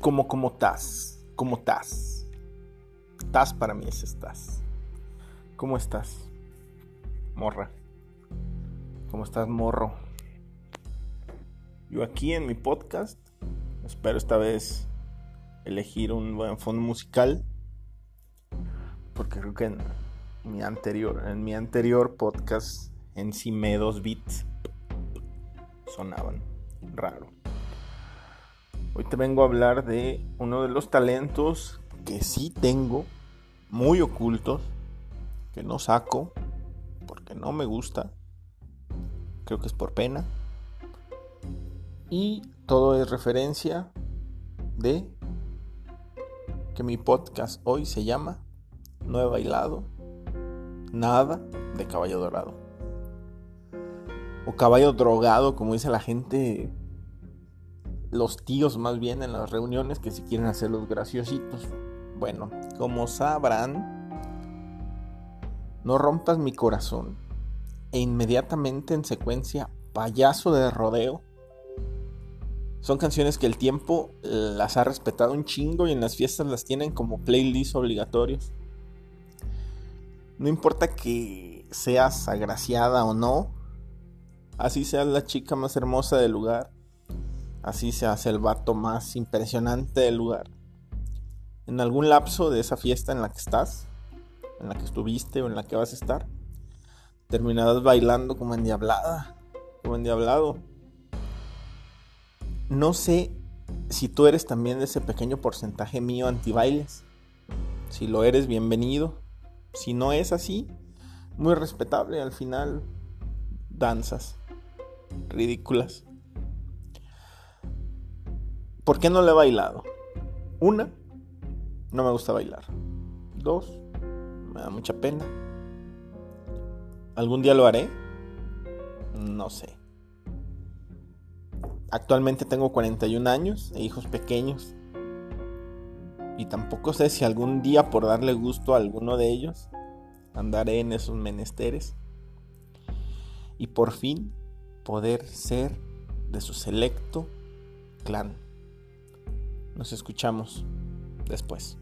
¿Cómo, cómo estás? ¿Cómo estás? Estás para mí es estás. ¿Cómo estás? Morra. ¿Cómo estás, morro? Yo aquí en mi podcast espero esta vez elegir un buen fondo musical porque creo que en mi anterior en mi anterior podcast dos beats sonaban raro. Hoy te vengo a hablar de uno de los talentos que sí tengo, muy ocultos, que no saco porque no me gusta. Creo que es por pena. Y todo es referencia de que mi podcast hoy se llama No he bailado nada de caballo dorado. O caballo drogado, como dice la gente los tíos más bien en las reuniones que si quieren hacer los graciositos. Bueno, como sabrán, no rompas mi corazón e inmediatamente en secuencia payaso de rodeo. Son canciones que el tiempo las ha respetado un chingo y en las fiestas las tienen como playlists obligatorios. No importa que seas agraciada o no, así seas la chica más hermosa del lugar, Así se hace el vato más impresionante del lugar. En algún lapso de esa fiesta en la que estás, en la que estuviste o en la que vas a estar, terminarás bailando como endiablada, como endiablado. No sé si tú eres también de ese pequeño porcentaje mío antibailes. Si lo eres, bienvenido. Si no es así, muy respetable. Al final, danzas ridículas. ¿Por qué no le he bailado? Una, no me gusta bailar. Dos, me da mucha pena. ¿Algún día lo haré? No sé. Actualmente tengo 41 años e hijos pequeños. Y tampoco sé si algún día por darle gusto a alguno de ellos andaré en esos menesteres. Y por fin poder ser de su selecto clan. Nos escuchamos después.